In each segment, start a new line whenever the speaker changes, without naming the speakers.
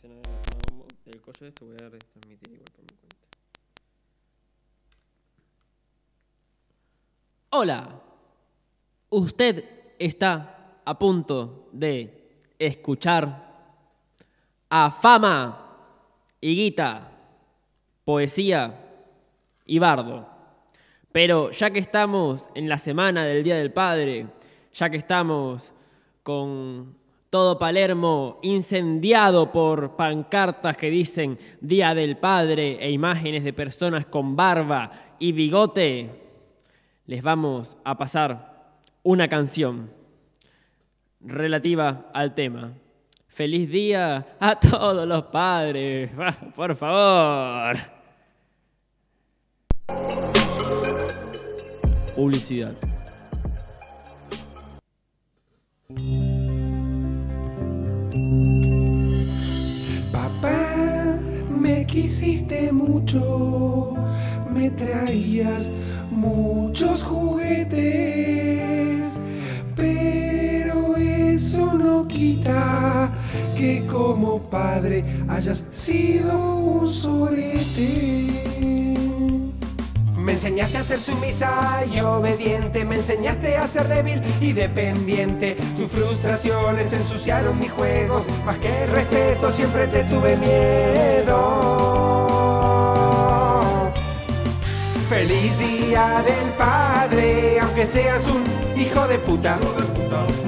escena collo esto voy a retransmitir igual por mi cuenta. Hola, usted está a punto de escuchar a fama y guita, poesía y bardo. Pero ya que estamos en la semana del Día del Padre, ya que estamos con todo Palermo incendiado por pancartas que dicen Día del Padre e imágenes de personas con barba y bigote, les vamos a pasar una canción relativa al tema. Feliz día a todos los padres, por favor. Publicidad.
Quisiste mucho, me traías muchos juguetes, pero eso no quita que como padre hayas sido un sorete. Me enseñaste a ser sumisa y obediente, me enseñaste a ser débil y dependiente. Tus frustraciones ensuciaron mis juegos, más que respeto siempre te tuve miedo. Feliz día del padre, aunque seas un hijo de puta.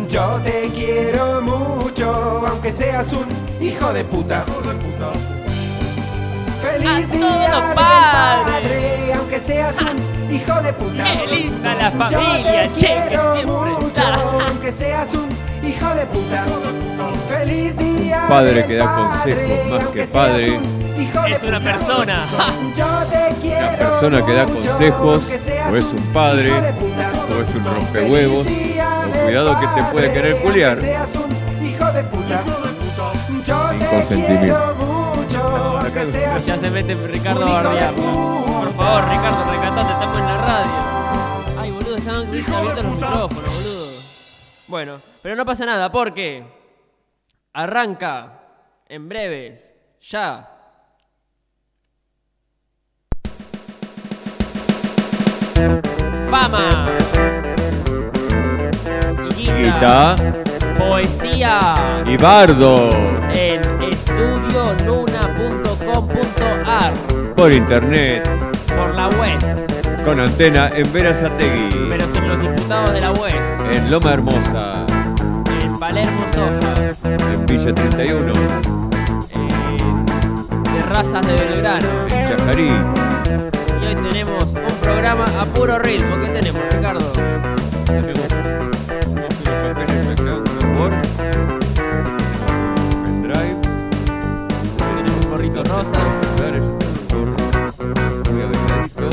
Yo te quiero mucho, aunque seas un hijo de puta. Feliz
A
día del padre, aunque seas un hijo de puta.
Qué linda la
Yo
familia,
te
che, que
quiero
siempre
mucho,
está.
aunque seas un hijo de puta. Feliz día.
Padre
del
que da consejos
padre,
más
aunque
que
seas
padre.
De
Es una
puta.
persona.
Yo te quiero
Una persona que da consejos, o es un padre, o es un rompehuevos, o cuidado que te puede querer culiar.
aunque seas un hijo de puta. Yo
Sin
te
consentimiento.
quiero mucho, aunque seas
Ya se mete Ricardo
Un
a
hijo de
bardear. ¿no?
puta.
Por favor, Ricardo, recatate, estamos en la radio. Ay, boludo, están abiertos los micrófonos, boludo. Bueno, pero no pasa nada porque arranca en breves, ya. Fama. Y
Guita.
Poesía.
Y Bardo.
En estudioluna.com.ar
por internet.
Por la web,
con antena en Verazategui,
pero sin los diputados de la web,
en Loma Hermosa,
en Palermo Soja,
en Villa 31,
en Terrazas de Belgrano.
en Chajarí.
Y hoy tenemos un programa a puro ritmo. ¿Qué tenemos, Ricardo?
Tenemos un Word, un pendrive.
Tenemos gorritos rosas.
un gorro muy abrigadito.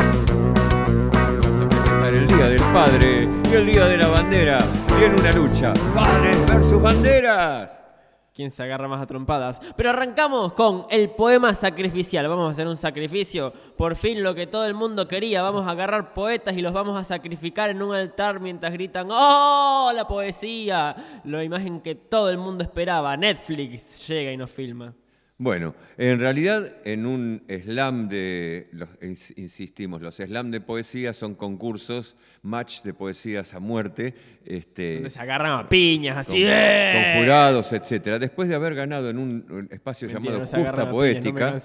Vamos a festejar el Día del Padre y el Día de la Bandera. Y en una lucha, padres versus banderas.
¿Quién se agarra más a trompadas? Pero arrancamos con el poema sacrificial. Vamos a hacer un sacrificio. Por fin lo que todo el mundo quería. Vamos a agarrar poetas y los vamos a sacrificar en un altar mientras gritan ¡Oh! La poesía. La imagen que todo el mundo esperaba. Netflix llega y nos filma.
Bueno, en realidad en un slam de, los- ins- insistimos, los slam de poesía son concursos, match de poesías a muerte, este,
Donde se agarran a piñas
con,
así. ¡eh!
con jurados, etcétera. Después de haber ganado en un, espacio
Mentira,
llamado Justa
piñas, no
Poética,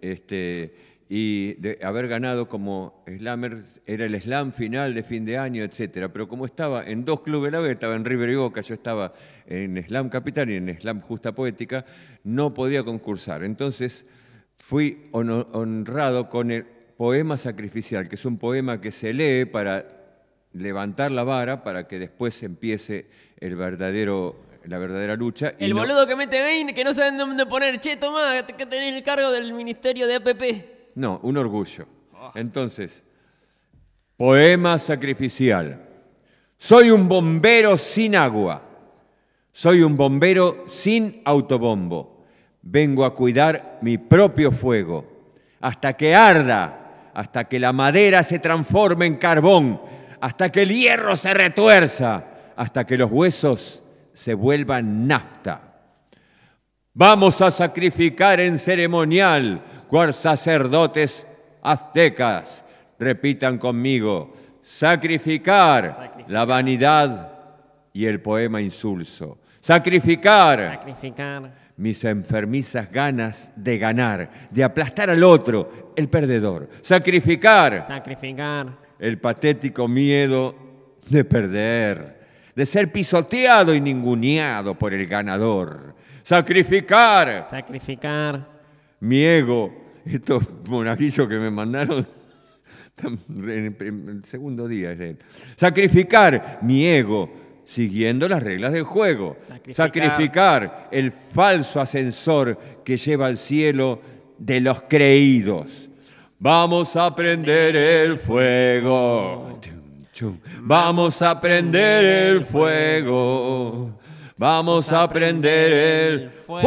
este, y de haber ganado como slammer, era el slam final de fin de año, etcétera. Pero como estaba en dos clubes a la vez, estaba en River y Boca, yo estaba en Slam Capital y en Slam Justa Poética, no podía concursar. Entonces fui honrado con el poema sacrificial, que es un poema que se lee para levantar la vara para que después empiece el verdadero, la verdadera lucha. y
El
no-
boludo que mete 20 que no saben dónde poner. Che, tomá, que tenés el cargo del Ministerio de APP.
No, un orgullo. Entonces, poema sacrificial. Soy un bombero sin agua. Soy un bombero sin autobombo. Vengo a cuidar mi propio fuego. Hasta que arda, hasta que la madera se transforme en carbón, hasta que el hierro se retuerza, hasta que los huesos se vuelvan nafta. Vamos a sacrificar en ceremonial, cual sacerdotes aztecas. Repitan conmigo, sacrificar,
Sacrificar.
la vanidad y el poema insulso. Sacrificar
Sacrificar.
mis enfermizas ganas de ganar, de aplastar al otro, el perdedor. Sacrificar
Sacrificar.
el patético miedo de perder, de ser pisoteado y ninguneado por el ganador. Sacrificar
Sacrificar.
mi ego, estos monaguillos que me mandaron en el segundo día es de él. Sacrificar mi ego siguiendo las reglas del juego.
Sacrificar.
Sacrificar el falso ascensor que lleva al cielo de los creídos. Vamos a prender el fuego. Vamos a prender el fuego. Vamos a prender el fuego.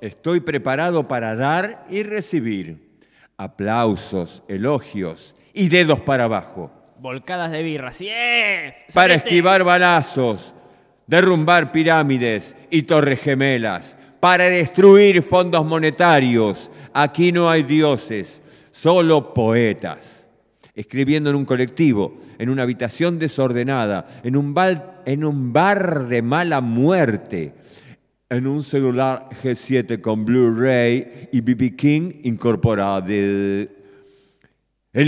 Estoy preparado para dar y recibir aplausos, elogios y dedos para abajo.
Volcadas de birra. ¡Sí! ¡Eh!
Para esquivar balazos, derrumbar pirámides y torres gemelas, para destruir fondos monetarios. Aquí no hay dioses, solo poetas. Escribiendo en un colectivo, en una habitación desordenada, en un, bar de mala muerte, en un celular G7 con Blu-ray y BB King incorporado. El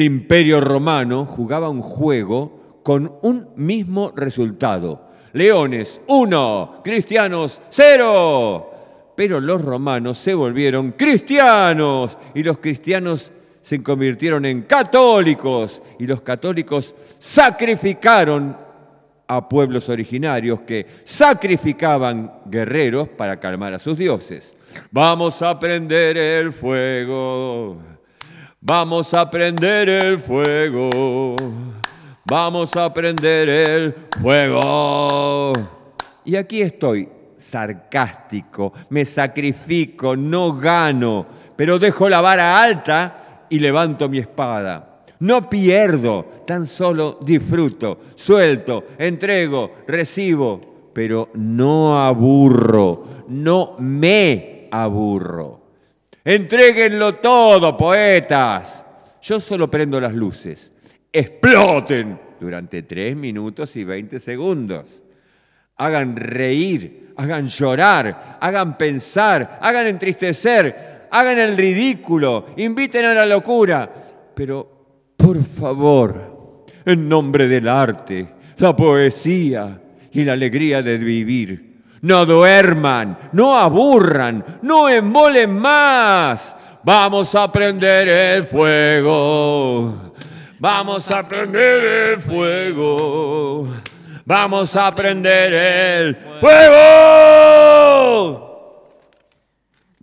imperio romano jugaba un juego con un mismo resultado. Leones 1, cristianos 0. Pero los romanos se volvieron cristianos y los cristianos se convirtieron en católicos y los católicos sacrificaron a pueblos originarios que sacrificaban guerreros para calmar a sus dioses. Vamos a prender el fuego. Vamos a prender el fuego. Vamos a prender el fuego. Y aquí estoy, sarcástico, me sacrifico, no gano, pero dejo la vara alta y levanto mi espada. No pierdo, tan solo disfruto, suelto, entrego, recibo, pero no aburro, no me aburro. Entréguenlo todo, poetas. Yo solo prendo las luces. Exploten durante 3 minutos y 20 segundos. Hagan reír, hagan llorar, hagan pensar, hagan entristecer, hagan el ridículo, inviten a la locura. Pero, por favor, en nombre del arte, la poesía y la alegría de vivir, no duerman, no aburran, no embolen más. Vamos a prender el fuego. Vamos a prender el fuego. Vamos a prender el fuego.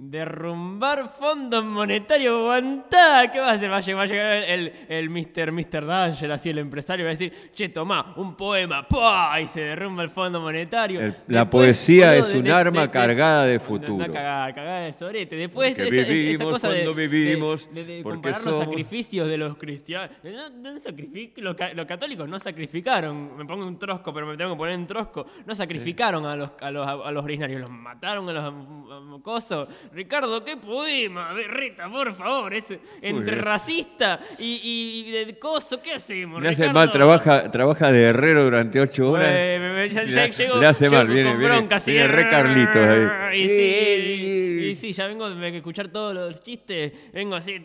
Derrumbar fondos monetarios, aguantá. ¿Qué va a hacer? Va a llegar, va a llegar el, el, Mr. Mr. Danger, así el empresario, va a decir, che, tomá, un poema, ¡pua! Y se derrumba el fondo monetario.
El- la poesía es un arma cargada de
Una
futuro.
cagada, cagada de sorete. Después
Porque
esa, esa
vivimos
cosa
cuando vivimos,
comparar los
somos-
sacrificios de los cristianos. No, no sacrific- los, ca- los católicos no sacrificaron, me pongo un trosco, pero me tengo que poner en trosco, no sacrificaron a, los, a, los, a los originarios, los mataron a los cosos. Ricardo, ¿qué poema? Berreta, por favor, es entre racista y, y de coso, ¿qué hacemos?
Me hace
Ricardo?
mal, trabaja, trabaja de herrero durante ocho horas.
Me- me- ya- ya
la-
llego-
le hace mal,
con
viene, viene,
bronca, así,
viene re Carlitos ahí.
Y sí, y sí, ya vengo de escuchar todos los chistes, vengo así.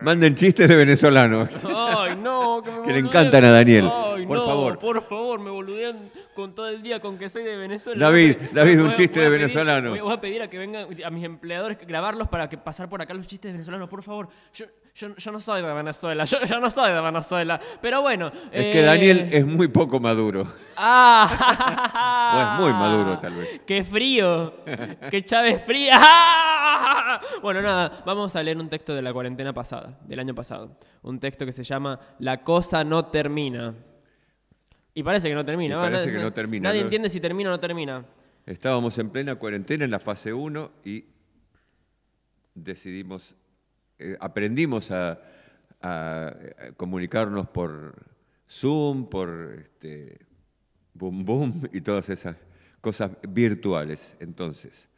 Manden chistes de venezolanos.
Ay, no, que, me
Que le encantan a Daniel.
Ay,
Por
no,
favor.
Por favor, me boludean con todo el día con que soy de Venezuela.
David, David, un
voy
chiste de
pedir-
venezolano.
Voy, voy a pedir a que vengan a mis empleadores grabarlos para que pasar por acá los chistes venezolanos, por favor. Yo, yo, yo no soy de Venezuela, yo, yo no soy de Venezuela. Pero bueno.
Es
eh,
que Daniel es muy poco maduro.
Ah,
O es muy maduro, tal vez.
¡Qué frío! ¡Qué Chávez fría! Bueno, nada, vamos a leer un texto de la cuarentena pasada, del año pasado. Un texto que se llama La cosa no termina. Y parece que no termina.
Y parece que no termina,
Nadie
¿no?
entiende si termina o no termina.
Estábamos en plena cuarentena en la fase 1 y decidimos, eh, aprendimos a, a, comunicarnos por Zoom, por este, Boom Boom y todas esas cosas virtuales. Entonces,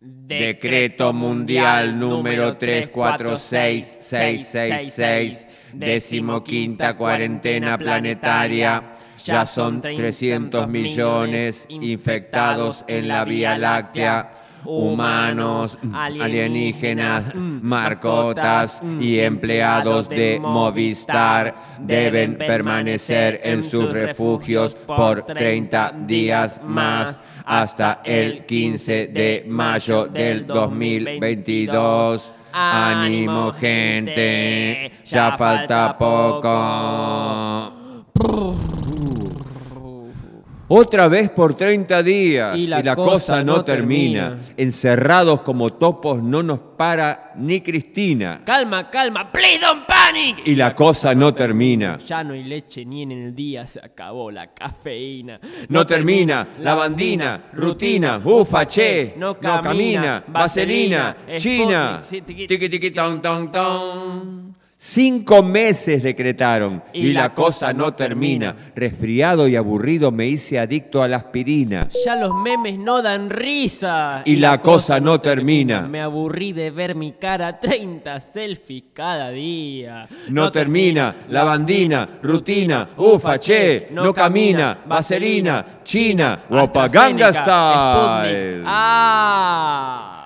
Decreto mundial número 346666,
decimoquinta cuarentena planetaria. Ya son 300 millones infectados en la Vía Láctea. Humanos, alienígenas, marcotas y empleados de Movistar deben permanecer en sus refugios por 30 días más hasta el 15 de mayo del 2022. Ánimo gente, ya falta poco. Otra vez por 30 días
Y la cosa no termina.
Encerrados como topos no nos para ni Cristina.
Calma, calma, please don't panic.
Y la cosa no termina.
Ya no hay leche ni en el día, se acabó la cafeína.
No termina, lavandina, rutina, ufa, che,
no
no camina, vaselina, china,
tiqui
tiqui ton ton ton. Cinco meses decretaron y, la cosa no termina. Resfriado y aburrido me hice adicto a la aspirina.
Ya los memes no dan risa.
Y la cosa no termina.
Me aburrí de ver mi cara 30 selfies cada día.
No termina, lavandina, rutina, ufa, che, no camina, vaselina, china, Wapaganga style.
Ah.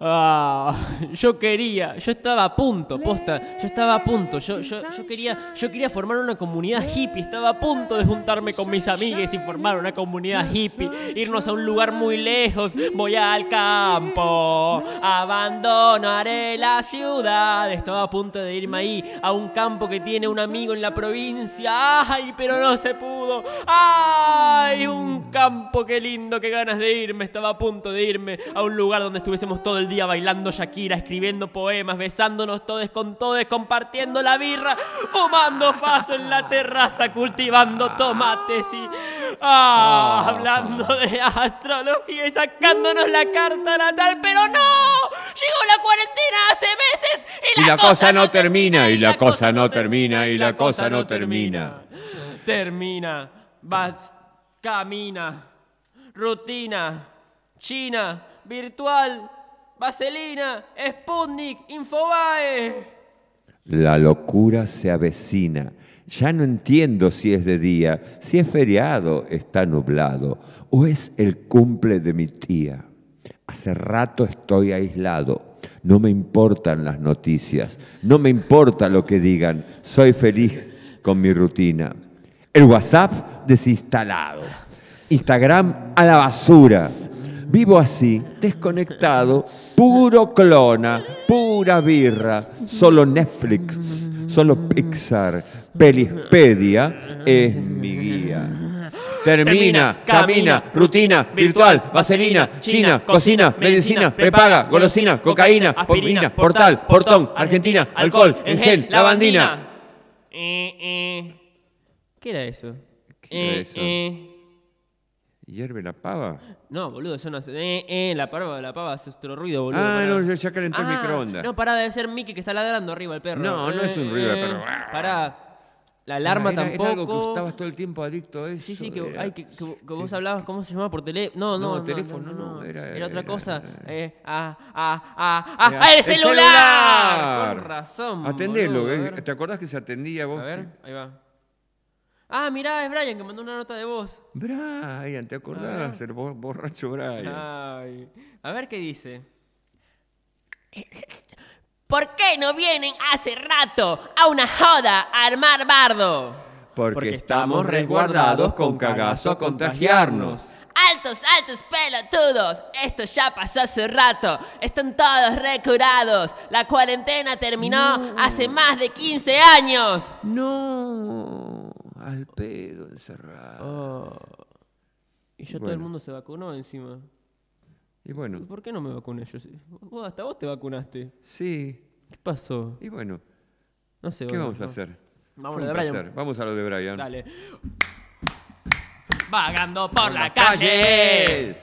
Ah, yo quería, yo estaba a punto, posta, yo estaba a punto, yo, yo, yo quería, yo quería formar una comunidad hippie, estaba a punto de juntarme con mis amigas y formar una comunidad hippie, irnos a un lugar muy lejos, voy al campo, abandonaré la ciudad, estaba a punto de irme ahí a un campo que tiene un amigo en la provincia, ay, pero no se pudo, ay, un campo, qué lindo, qué ganas de irme, estaba a punto de irme a un lugar donde estuviésemos todo el día bailando Shakira, escribiendo poemas, besándonos todos con todos, compartiendo la birra, fumando faso en la terraza, cultivando tomates y ah, hablando de astrología y sacándonos la carta natal, pero no, llegó la cuarentena hace meses y
Y
la,
la cosa no termina, y la cosa no termina, y la cosa no termina.
Termina, vas, camina, rutina, China, virtual, vaselina, Sputnik, Infobae.
La locura se avecina. Ya no entiendo si es de día, si es feriado, está nublado, o es el cumple de mi tía. Hace rato estoy aislado. No me importan las noticias, no me importa lo que digan. Soy feliz con mi rutina. El WhatsApp desinstalado. Instagram a la basura. Vivo así, desconectado, puro clona, pura birra, solo Netflix, solo Pixar, Pelispedia es mi guía. Termina, camina, rutina, virtual, vaselina, china, cocina, medicina, prepaga, golosina, cocaína, aspirina, portal, portón, Argentina, alcohol, en gel, lavandina.
Eh, eh. ¿Qué era eso?
¿Qué era
Eh,
eso?
Eh.
¿Hierve la pava?
No, boludo, eso no hace. Eh, eh, la pava, la pava hace otro ruido, boludo.
Ah,
pará.
no, ya- ya calentó el
Ah,
microondas.
No, pará, debe ser Mickey que está ladrando arriba el perro.
No, no es un ruido de perro.
Pará. La alarma
Era-
tampoco.
Era algo que estabas todo el tiempo adicto a eso.
Sí, sí, que,
era-
ay, que, que- que vos hablabas, ¿cómo se llamaba? Por teléfono. No, no,
No,
no,
teléfono
no,
no, era-
Era otra cosa. Eh, ah, ah, ah, ah, ah, el
¡El
celular. Con razón.
Atendelo,
boludo,
eh. ¿te acordás que se atendía vos?
A ver, ahí va. Ah, mirá, es Brian que mandó una nota de voz.
Brian, ¿te acordás? El bo- borracho Brian.
Ay. A ver qué dice.
¿Por qué no vienen hace rato a una joda a armar bardo?
Porque,
Porque
estamos resguardados con cagazo a contagiarnos.
Altos, altos pelotudos, esto ya pasó hace rato, están todos recurados, la cuarentena terminó hace más de 15 años.
No, al pedo encerrado.
Y ya todo
Bueno.
el mundo se vacunó encima.
Y bueno,
¿Y por qué no me vacuné yo? Vos, hasta vos te vacunaste.
sí,
¿Qué pasó?
y bueno,
No sé.
¿qué
bueno,
vamos a
no.
hacer?
Vamos
Fue
a lo
un
de Brian.
placer. Vamos a lo de Brian.
Dale. Vagando por la
las
calle.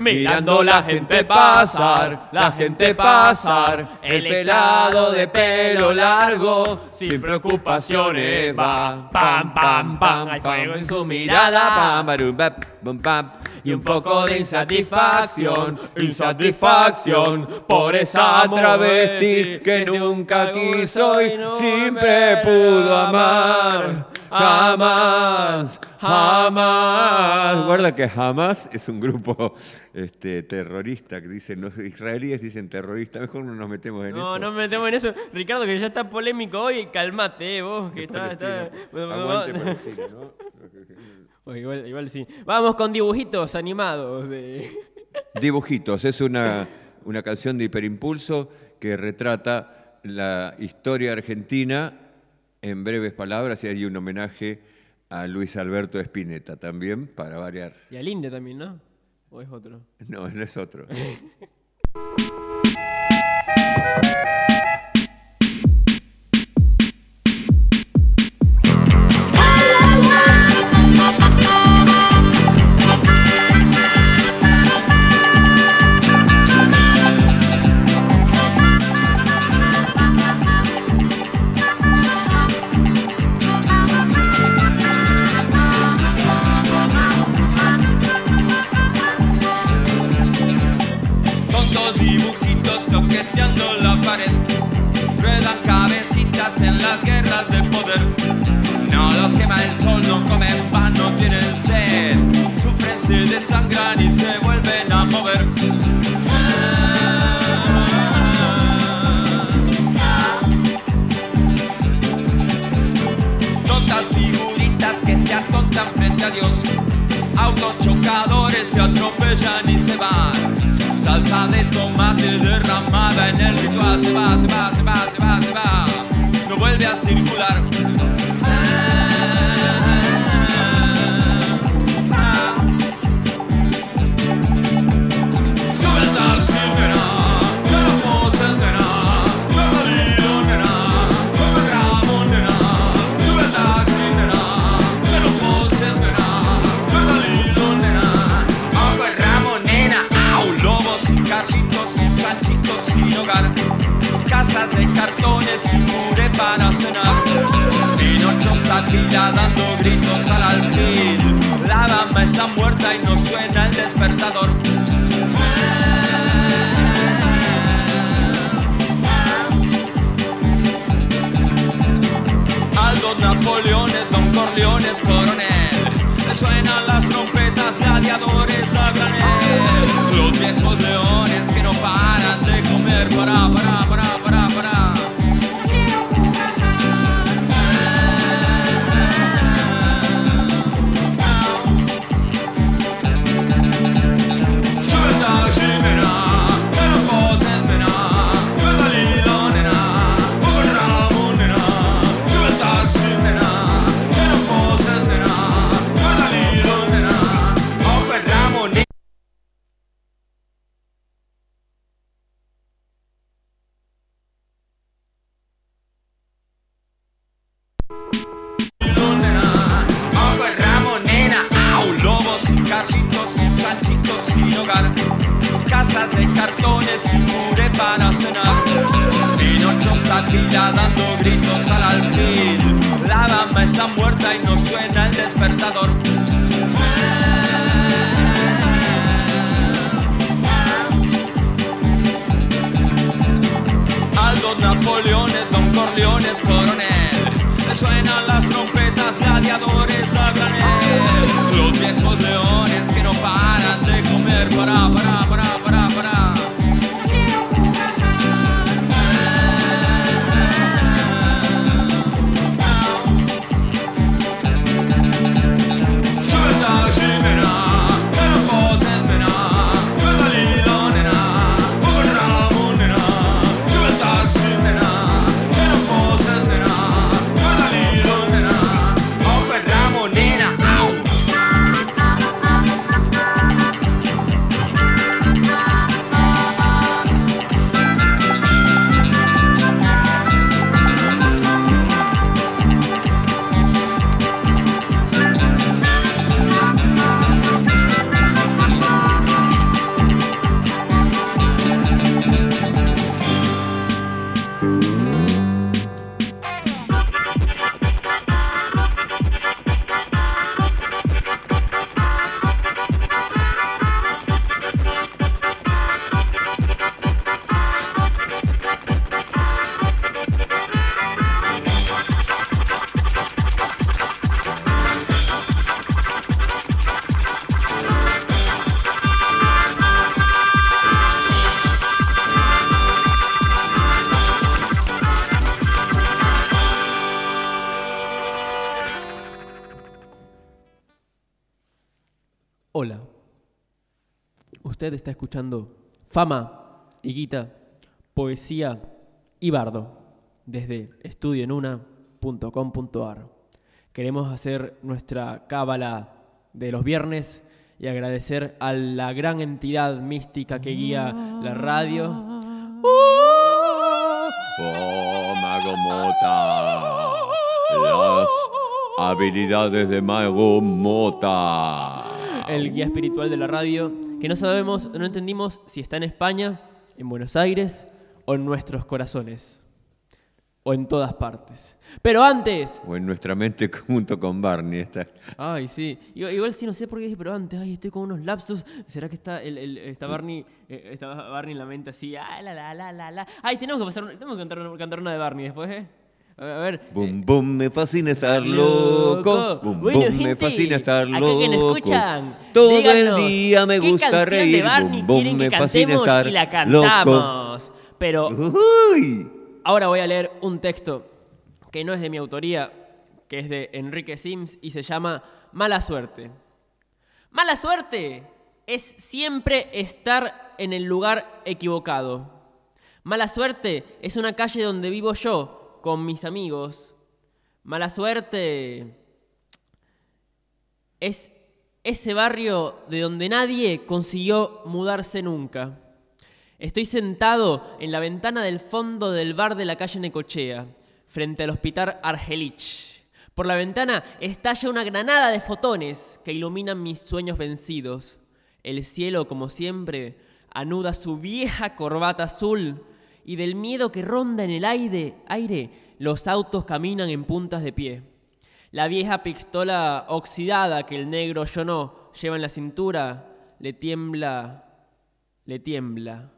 Mirando la gente pasar, la gente pasar, el pelado de pelo largo, sin preocupaciones va, pam, pam, pam, hay fuego en su mirada,
Pam, barum, bum, pam.
y un poco de insatisfacción, insatisfacción por esa
travesti que nunca quiso y siempre pudo amar. Jamás, jamás. Guarda que jamás es un grupo este, terrorista que dicen, los israelíes dicen terrorista, mejor no nos metemos en
No,
eso.
no me metemos en eso. Ricardo, que ya está polémico hoy, calmate, eh, vos, que está... está-.
Aguante Palestina, ¿no?
Oh, igual, igual sí. Vamos con dibujitos animados de...
Dibujitos, es una, una canción de hiperimpulso que retrata la historia argentina en breves palabras y hay un homenaje a Luis Alberto Spinetta también, para variar.
Y al Inde también, ¿no? ¿O es otro?
No, no es otro.
Casas de cartones y mure para cenar. Pinocho Savila dando gritos al alfil. La dama está muerta y no suena el despertador. Aldos Napoleones, Don Corleones, Coronel. Suenan las trompetas, gladiadores a granel. Los viejos leones que no paran de está
escuchando Fama, Higuita, Poesía y Bardo desde estudioenuna.com.ar. Queremos hacer nuestra cábala de los viernes y agradecer a la gran entidad mística que guía la radio.
Oh, Mago Mota. Las habilidades de Mago Mota.
el guía espiritual de la radio, que no sabemos, no entendimos si está en España, en Buenos Aires o en nuestros corazones, o en todas partes. Pero antes,
O en nuestra mente junto con Barney. Está.
ay sí, igual, igual sí no sé por qué dije, pero antes, ay, estoy con unos lapsus, ¿será que está el, el- está Barney, eh, está Barney en la mente así, ah, la la la la la, ay, tenemos que pasar, tenemos que cantar, cantar una de Barney después, ¿eh? A ver, ver,
Bum, bum, me fascina estar loco. Bum,
Bueno,
bum, me fascina estar loco.
que nos escuchan,
Todo
díganos,
el día me
¿qué
gusta reír.
quieren que
me fascina estar
y la
loco.
Pero
Uy.
ahora voy a leer un texto que no es de mi autoría, que es de Enrique Sims y se llama Mala suerte. Mala suerte es siempre estar en el lugar equivocado. Mala suerte es una calle donde vivo yo con mis amigos. Mala suerte es ese barrio de donde nadie consiguió mudarse nunca. Estoy sentado en la ventana del fondo del bar de la calle Necochea, frente al hospital Argelich. Por la ventana estalla una granada de fotones que iluminan mis sueños vencidos. El cielo, como siempre, anuda su vieja corbata azul y del miedo que ronda en el aire, aire los autos caminan en puntas de pie. La vieja pistola oxidada que el negro yo no lleva en la cintura le tiembla, le tiembla.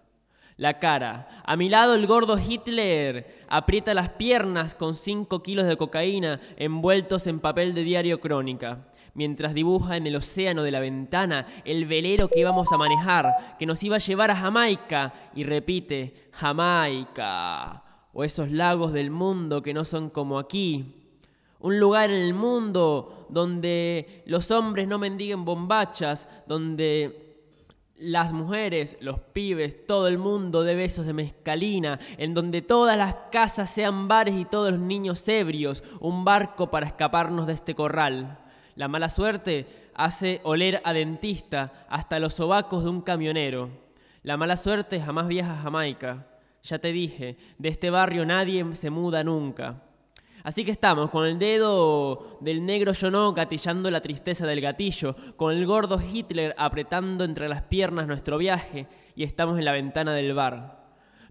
La cara. A mi lado el gordo Hitler aprieta las piernas con cinco kilos de cocaína envueltos en papel de diario crónica, mientras dibuja en el océano de la ventana el velero que íbamos a manejar, que nos iba a llevar a Jamaica, y repite, Jamaica, o esos lagos del mundo que no son como aquí, un lugar en el mundo donde los hombres no mendiguen bombachas, donde las mujeres, los pibes, todo el mundo de besos de mezcalina, en donde todas las casas sean bares y todos los niños ebrios, un barco para escaparnos de este corral. La mala suerte hace oler a dentista hasta los sobacos de un camionero. La mala suerte jamás viaja a Jamaica. Ya te dije, de este barrio nadie se muda nunca. Así que estamos con el dedo del negro yo no gatillando la tristeza del gatillo, con el gordo Hitler apretando entre las piernas nuestro viaje y estamos en la ventana del bar.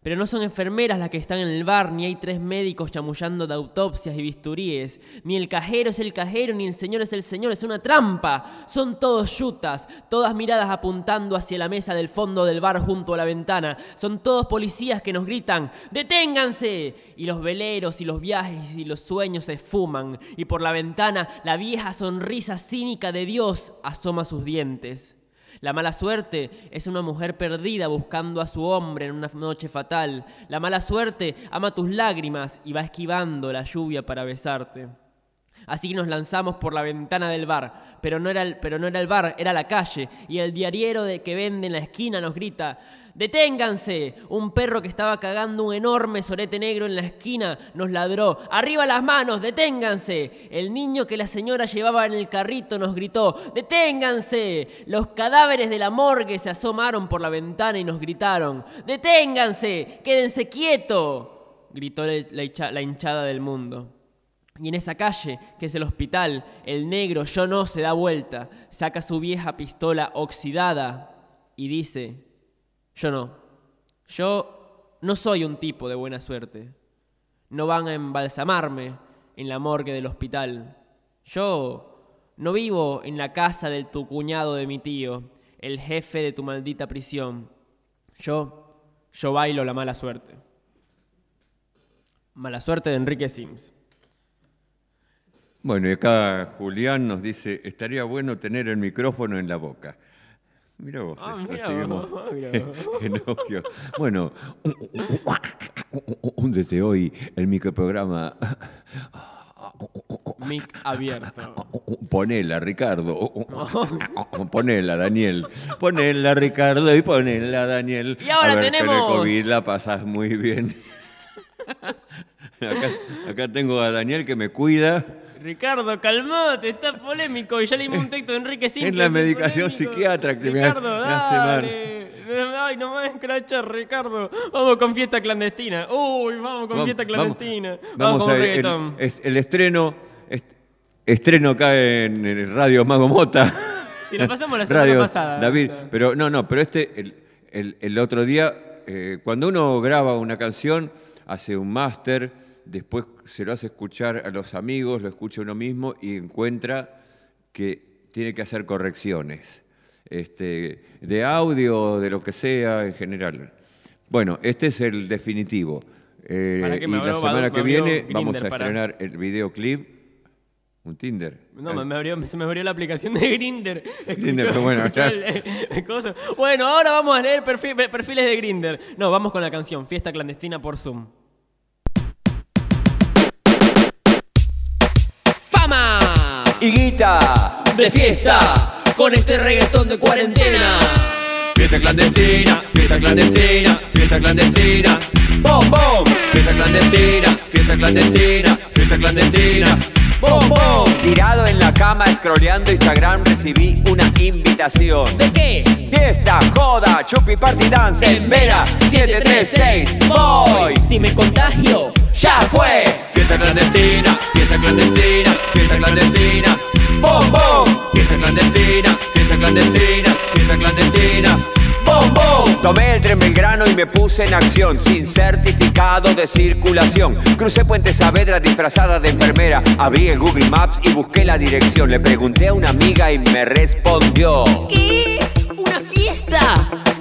Pero no son enfermeras las que están en el bar, ni hay tres médicos chamullando de autopsias y bisturíes, ni el cajero es el cajero, ni el señor es el señor, es una trampa. Son todos yutas, todas miradas apuntando hacia la mesa del fondo del bar junto a la ventana. Son todos policías que nos gritan, ¡deténganse! Y los veleros y los viajes y los sueños se esfuman, y por la ventana la vieja sonrisa cínica de Dios asoma sus dientes. La mala suerte es una mujer perdida buscando a su hombre en una noche fatal. La mala suerte ama tus lágrimas y va esquivando la lluvia para besarte. Así que nos lanzamos por la ventana del bar, pero no era el, pero no era el bar, era la calle, y el diariero de que vende en la esquina nos grita, ¡Deténganse! Un perro que estaba cagando un enorme sorete negro en la esquina nos ladró, ¡Arriba las manos! ¡Deténganse! El niño que la señora llevaba en el carrito nos gritó, ¡Deténganse! Los cadáveres de la morgue se asomaron por la ventana y nos gritaron, ¡Deténganse! ¡Quédense quieto! gritó la, la hincha- la hinchada del mundo. Y en esa calle, que es el hospital, el negro yo no se da vuelta, saca su vieja pistola oxidada y dice, yo no, yo no soy un tipo de buena suerte. No van a embalsamarme en la morgue del hospital. Yo no vivo en la casa de tu cuñado de mi tío, el jefe de tu maldita prisión. Yo, yo bailo la mala suerte. Mala suerte de Enrique Sims.
Bueno, y acá Julián nos dice, estaría bueno tener el micrófono en la boca. Mira vos,
Ah,
eh, recibimos
vos,
elogio. Bueno, desde hoy el microprograma
mic abierto.
Ponela, Ricardo. Ponela, Daniel. Ponela, Ricardo, y ponela, Daniel.
Y ahora
A ver,
tenemos-
Con el COVID la pasas muy bien. Acá, acá tengo a Daniel que me cuida.
Ricardo, calmate, está polémico. Y ya leímos un texto de Enrique Simple.
Es la medicación
polémico.
psiquiatra que
Ricardo,
me hace mal.
dale. Ay, no me escrachar, Ricardo. Vamos con fiesta clandestina. Uy, vamos con fiesta
vamos-
clandestina.
Vamos,
con
a el,
reggaetón.
el- el estreno. est- Estreno acá en, el Radio Mago Mota.
Si lo pasamos la semana
Radio
pasada.
David, pero no, no, pero este, el, el- el otro día, eh, cuando uno graba una canción, hace un máster, después se lo hace escuchar a los amigos, lo escucha uno mismo y encuentra que tiene que hacer correcciones este, de audio, de lo que sea en general. Bueno, este es el definitivo. Eh,
¿Para qué
y la semana que viene vamos a
para-
estrenar el videoclip, un Tinder.
No, me, me abrió- se me abrió la aplicación de Grinder.
Grindr, pero bueno, ya.
Bueno, ahora vamos a leer perfi- perfiles de Grinder. No, vamos con la canción Fiesta clandestina por Zoom.
Higuita,
De fiesta con este reggaetón de cuarentena.
Fiesta clandestina, fiesta clandestina, fiesta clandestina.
bom bom,
Fiesta clandestina, fiesta clandestina, fiesta clandestina.
bom bom. Tirado en la cama, scrolleando Instagram, recibí una invitación.
¿De qué?
Fiesta, joda, chupi party dance en Vera 736. Voy,
Si me contagio,
ya fue.
Fiesta clandestina, fiesta clandestina, fiesta clandestina.
Bom bom,
Fiesta clandestina, fiesta clandestina, fiesta clandestina.
bom bom. Tomé el tren Belgrano y me puse en acción sin certificado de circulación. Crucé Puente Saavedra disfrazada de enfermera. Abrí el Google Maps y busqué la dirección. Le pregunté a una amiga y me respondió.
¿Qué?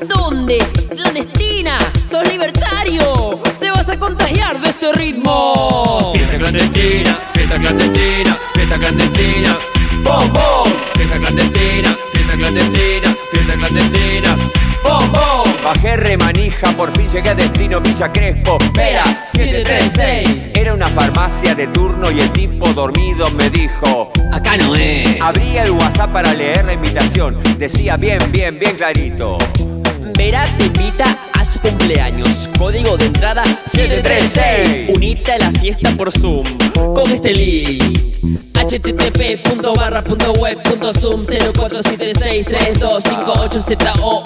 ¿Dónde? ¿Clandestina? ¿Sos libertario? ¡Te vas a contagiar de este ritmo!
Fiesta clandestina, fiesta clandestina, fiesta clandestina.
Bom bom.
Fiesta clandestina, fiesta clandestina, fiesta clandestina.
bom, bom. Bajé remanija, por fin llegué a destino Villa Crespo. Vera 736. Era una farmacia de turno y el tipo dormido me dijo.
acá no es.
Abrí el WhatsApp para leer la invitación. Decía bien, bien, bien clarito.
Verá te invita a su cumpleaños. Código de entrada 736. Unite a la fiesta por Zoom. Con este link. Http barra punto web punto zoom 0476 3258 ZOW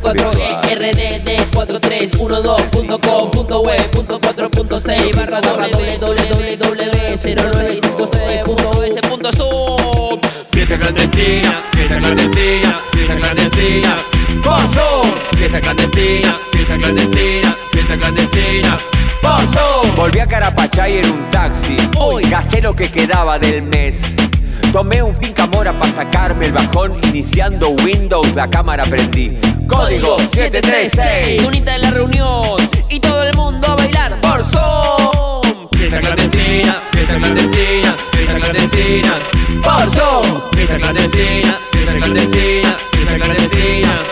4 ERDD 4312.com punto web punto 4.6 barra www.0956.es punto zoom
Fiesta clandestina, fiesta clandestina, fiesta clandestina. Fiesta clandestina, fiesta clandestina, fiesta clandestina.
por Zoom. Volví a Carapachay en un taxi. Hoy gasté lo que quedaba del mes. Tomé un finca mora para sacarme el bajón. Iniciando Windows, la cámara prendí. Código 736.
Unita en la reunión y todo el mundo a bailar por Zoom.
Fiesta clandestina, fiesta clandestina, fiesta clandestina.
Por Zoom,
Fiesta clandestina, fiesta clandestina, fiesta clandestina.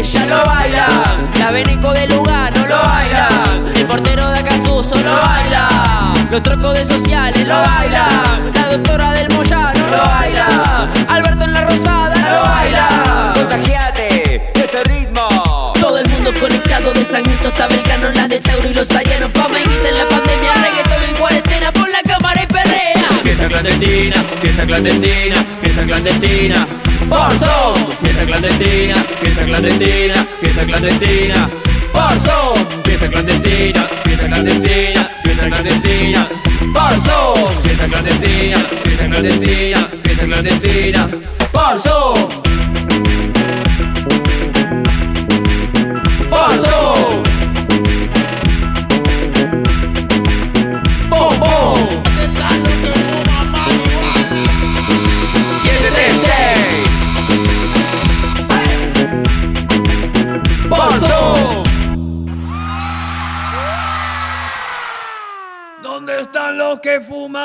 Pompeya
Lo bailan.
La Benico de Lugano
Lo bailan.
El portero de Acasuso lo,
Lo bailan.
Los trocos de sociales
Lo bailan.
La doctora del Moyano
Lo bailan.
Alberto en la Rosada
Lo bailan. Contagiate de este ritmo.
Todo el mundo conectado de San Justo hasta Belgrano, las de Tauro y los arianos, fama y en la pandemia, reggaetón en cuarentena, por la cámara y perrea.
Fiesta clandestina, fiesta clandestina, fiesta clandestina.
Por Zoom,
Fiesta clandestina, fiesta clandestina, fiesta clandestina.
por Zoom,
Fiesta clandestina, fiesta clandestina, fiesta clandestina.
por Zoom,
Fiesta clandestina, fiesta clandestina, fiesta clandestina.
por Zoom.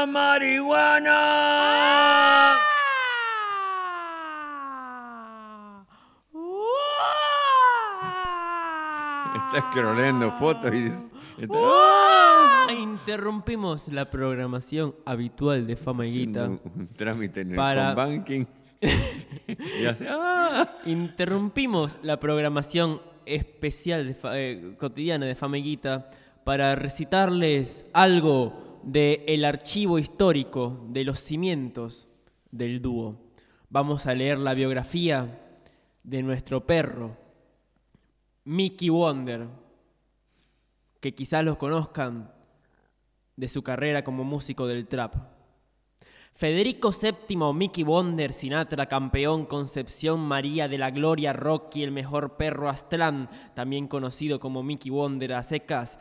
Marihuana? Está scrolleando fotos y
¡Ah! Interrumpimos la programación habitual de Fama y Guita.
Un, un trámite en el
Para-
home banking. y hace, ¡ah!
Interrumpimos la programación especial de eh, cotidiana de Fama y Guita para recitarles algo del archivo histórico de los cimientos del dúo. Vamos a leer la biografía de nuestro perro, Mickey Wonder, que quizás los conozcan de su carrera como músico del trap. Federico VII, Mickey Wonder, Sinatra, campeón, Concepción, María de la Gloria, Rocky, el mejor perro Aztlán, también conocido como Mickey Wonder a secas,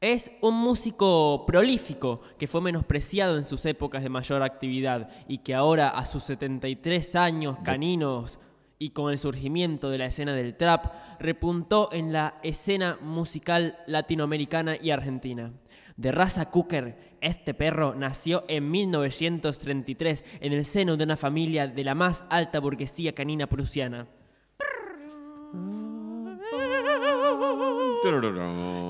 es un músico prolífico que fue menospreciado en sus épocas de mayor actividad y que ahora a sus 73 años caninos y con el surgimiento de la escena del trap, repuntó en la escena musical latinoamericana y argentina. De raza Cooker, este perro nació en 1933 en el seno de una familia de la más alta burguesía canina prusiana,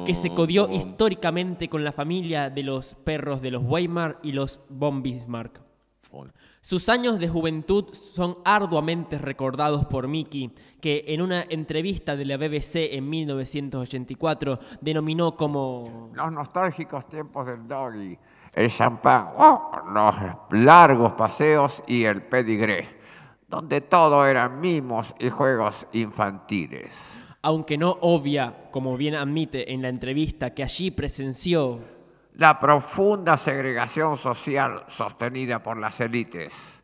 que se codió históricamente con la familia de los perros de los Weimar y los von Bismarck. Sus años de juventud son arduamente recordados por Mickey, que en una entrevista de la BBC en 1984 denominó como
Los nostálgicos tiempos del doggy, el champán, oh, los largos paseos y el pedigree, donde todo eran mimos y juegos infantiles.
Aunque no obvia, como bien admite en la entrevista que allí presenció,
La profunda segregación social sostenida por las élites.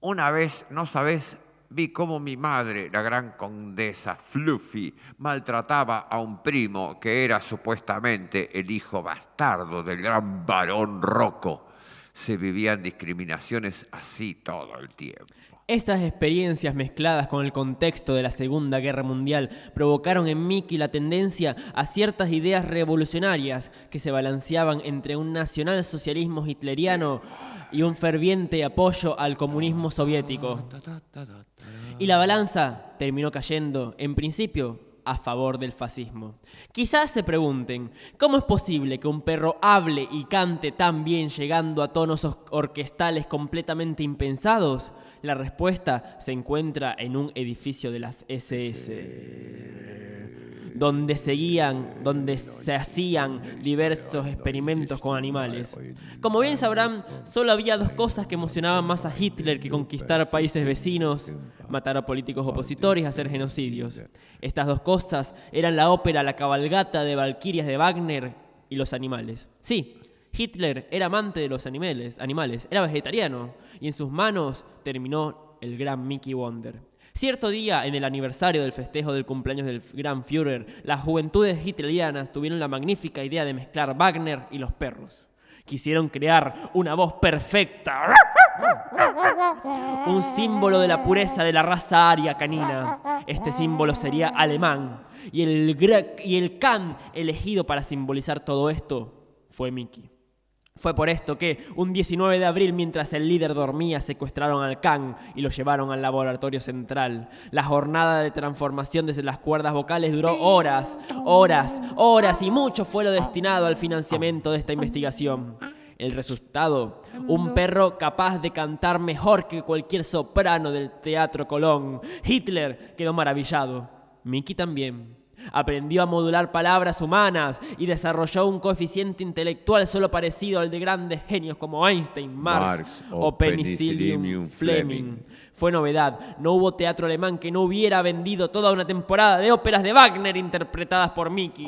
Una vez, no sabes, vi cómo mi madre, la gran condesa Fluffy, maltrataba a un primo que era supuestamente el hijo bastardo del gran varón Rocco. Se vivían discriminaciones así todo el tiempo.
Estas experiencias mezcladas con el contexto de la Segunda Guerra Mundial provocaron en Mickey la tendencia a ciertas ideas revolucionarias que se balanceaban entre un nacionalsocialismo hitleriano y un ferviente apoyo al comunismo soviético. Y la balanza terminó cayendo, en principio, a favor del fascismo. Quizás se pregunten, ¿cómo es posible que un perro hable y cante tan bien llegando a tonos os- orquestales completamente impensados? La respuesta se encuentra en un edificio de las SS, donde seguían, donde se hacían diversos experimentos con animales. Como bien sabrán, solo había dos cosas que emocionaban más a Hitler que conquistar países vecinos, matar a políticos opositores hacer genocidios. Estas dos cosas eran la ópera La cabalgata de Valquirias de Wagner y los animales. Sí, Hitler era amante de los animales, animales, era vegetariano y en sus manos terminó el gran Mickey Wonder. Cierto día, en el aniversario del festejo del cumpleaños del gran Führer, las juventudes hitlerianas tuvieron la magnífica idea de mezclar Wagner y los perros. Quisieron crear una voz perfecta, un símbolo de la pureza de la raza aria canina. Este símbolo sería alemán y el, y el can elegido para simbolizar todo esto fue Mickey. Fue por esto que un 19 de abril, mientras el líder dormía, secuestraron al Khan y lo llevaron al laboratorio central. La jornada de transformación desde las cuerdas vocales duró horas, horas, horas y mucho fue lo destinado al financiamiento de esta investigación. El resultado, un perro capaz de cantar mejor que cualquier soprano del Teatro Colón. Hitler quedó maravillado. Mickey también. Aprendió a modular palabras humanas y desarrolló un coeficiente intelectual solo parecido al de grandes genios como Einstein, Marx,
Marx
o,
o
Penicillium. Fleming. Fue novedad. No hubo teatro alemán que no hubiera vendido toda una temporada de óperas de Wagner interpretadas por Mickey.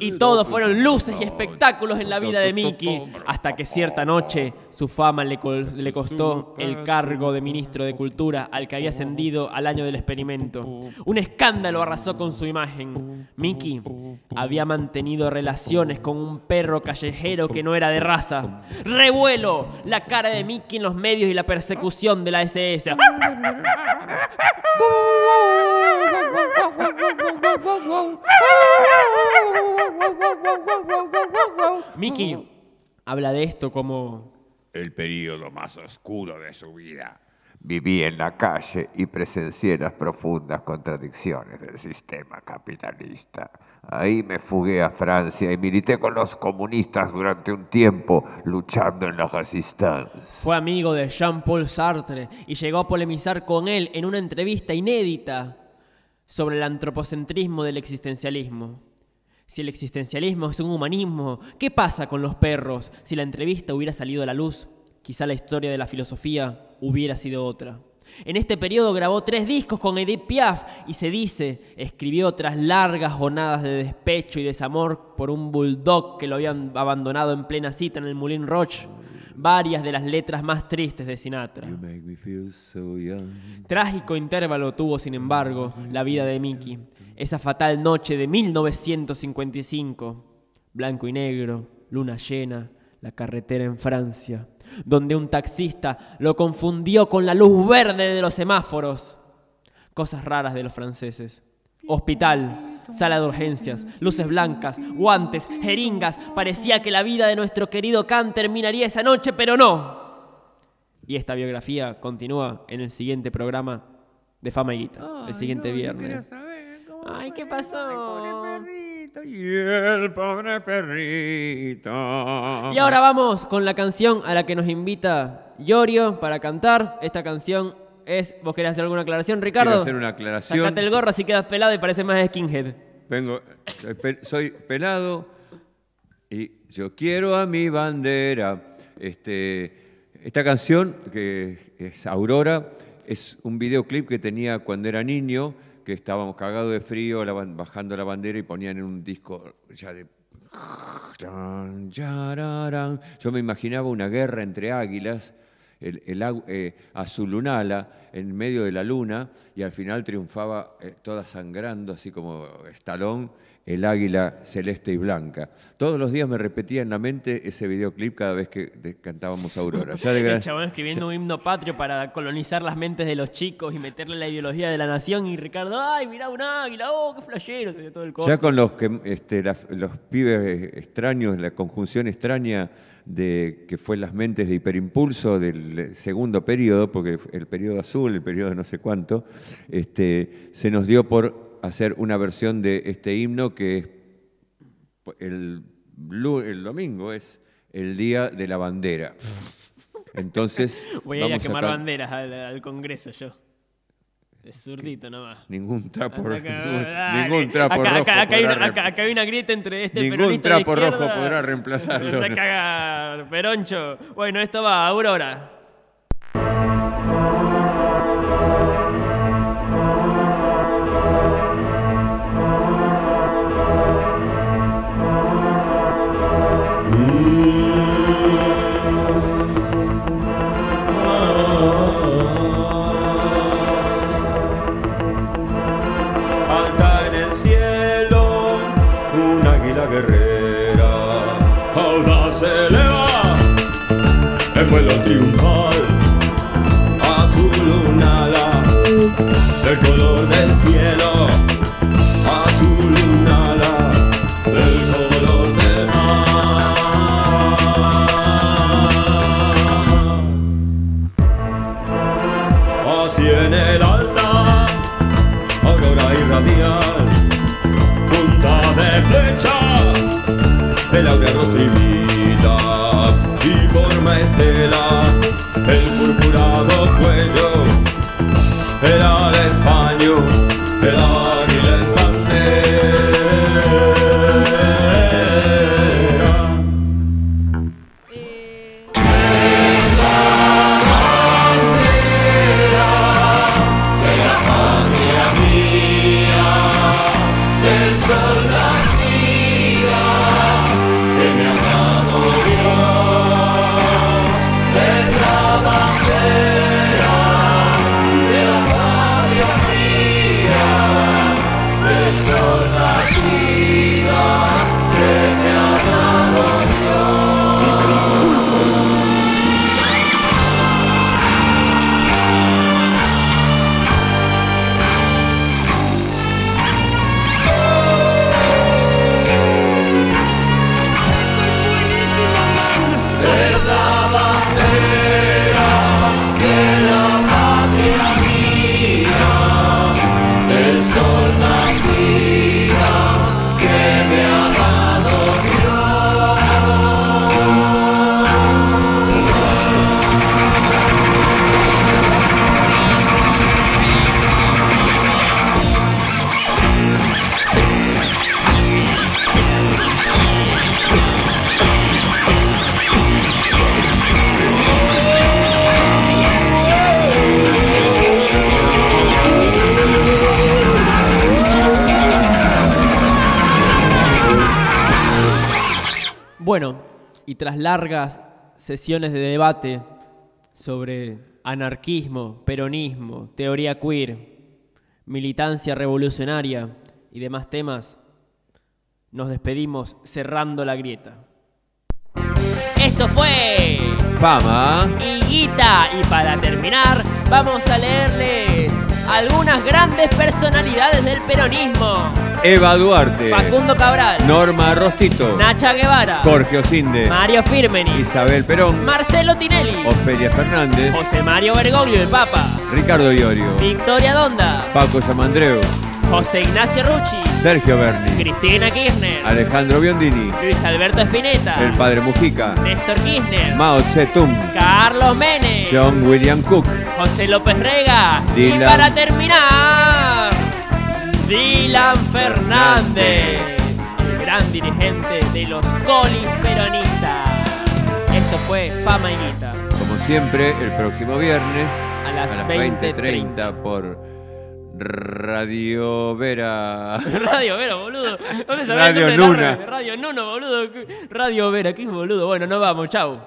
Y todo fueron luces y espectáculos en la vida de Mickey, hasta que cierta noche su fama le, le costó el cargo de ministro de Cultura al que había ascendido al año del experimento. Un escándalo arrasó con su imagen. Mickey había mantenido relaciones con un perro callejero que no era de raza. Revuelo, la cara de Mickey en los medios y la persecución de la SS. Mickey habla de esto como
El periodo más oscuro de su vida. Viví en la calle y presencié las profundas contradicciones del sistema capitalista. Ahí me fugué a Francia y milité con los comunistas durante un tiempo luchando en la resistencia.
Fue amigo de Jean-Paul Sartre y llegó a polemizar con él en una entrevista inédita sobre el antropocentrismo del existencialismo. Si el existencialismo es un humanismo, ¿qué pasa con los perros? Si la entrevista hubiera salido a la luz, quizá la historia de la filosofía hubiera sido otra. En este periodo grabó tres discos con Edith Piaf y se dice, escribió tras largas jornadas de despecho y desamor por un bulldog que lo habían abandonado en plena cita en el Moulin Roche, varias de las letras más tristes de Sinatra.
So.
Trágico intervalo tuvo, sin embargo, la vida de Mickey. Esa fatal noche de 1955, blanco y negro, luna llena, la carretera en Francia, donde un taxista lo confundió con la luz verde de los semáforos. Cosas raras de los franceses. Hospital, sala de urgencias, luces blancas, guantes, jeringas. Parecía que la vida de nuestro querido Kant terminaría esa noche, pero no. Y esta biografía continúa en el siguiente programa de Fama y Guita, el siguiente viernes. Ay, ¿qué pasó?
Y el pobre perrito.
Y ahora vamos con la canción a la que nos invita Yorio para cantar. Esta canción es. ¿Vos querés hacer alguna aclaración, Ricardo?
Quiero hacer una aclaración.
Sacate el gorro así quedas pelado y parece más skinhead.
Vengo, soy pe- soy pelado y yo quiero a mi bandera. Este, esta canción, que es Aurora, es un videoclip que tenía cuando era niño, que estábamos cagados de frío, bajando la bandera y ponían en un disco ya de... Yo me imaginaba una guerra entre águilas, el, el eh, azulunala en medio de la luna, y al final triunfaba eh, toda sangrando, así como estalón, el águila celeste y blanca. Todos los días me repetía en la mente ese videoclip cada vez que cantábamos Aurora. Ya de
El
gran-
chabón escribiendo un himno patrio para colonizar las mentes de los chicos y meterle la ideología de la nación. Y Ricardo, ay, mirá un águila, oh, qué flashero. todo el.
Ya con los que este, la- los pibes extraños, la conjunción extraña de que fue las mentes de hiperimpulso del segundo periodo, porque el periodo azul, el periodo no sé cuánto, este, se nos dio por hacer una versión de este himno que es el, el domingo es el día de la bandera. Entonces
Voy a ir a quemar banderas al, al Congreso yo. De zurdito nomás.
Ningún trapo,
Acá-
ningún,
dale.
ningún trapo
acá,
rojo
acá- acá hay una, hay una grieta entre este
Ningún
peronista de
trapo rojo podrá reemplazarlo.
Cagar, Peroncho. Bueno, esto va, Aurora. Bueno, y tras largas sesiones de debate sobre anarquismo, peronismo, teoría queer, militancia revolucionaria y demás temas, nos despedimos cerrando la grieta.
Esto fue
Fama.
Higuita. Y para terminar, vamos a leerles algunas grandes personalidades del peronismo.
Eva Duarte.
Facundo Cabral,
Norma Rostito.
Nacha Guevara,
Jorge Osinde.
Mario Firmeni,
Isabel Perón.
Marcelo Tinelli,
Ofelia Fernández.
José Mario Bergoglio, el Papa,
Ricardo Iorio.
Victoria Donda,
Paco Samandreu.
José Ignacio Rucci,
Sergio Berni.
Cristina Kirchner,
Alejandro Biondini.
Luis Alberto Spinetta,
El Padre Mujica.
Néstor Kirchner,
Mao Zedong.
Carlos Menem,
John William Cook.
José López Rega y para terminar, Dylan Fernández, el gran dirigente de los colis peronistas. Esto fue Fama y Guita.
Como siempre, el próximo viernes
A las
20.30 por Radio Vera.
Radio Vera, boludo. ¿Dónde
Radio
red? Radio Nuno, boludo. Radio Vera, qué boludo. Bueno, nos vamos, chau.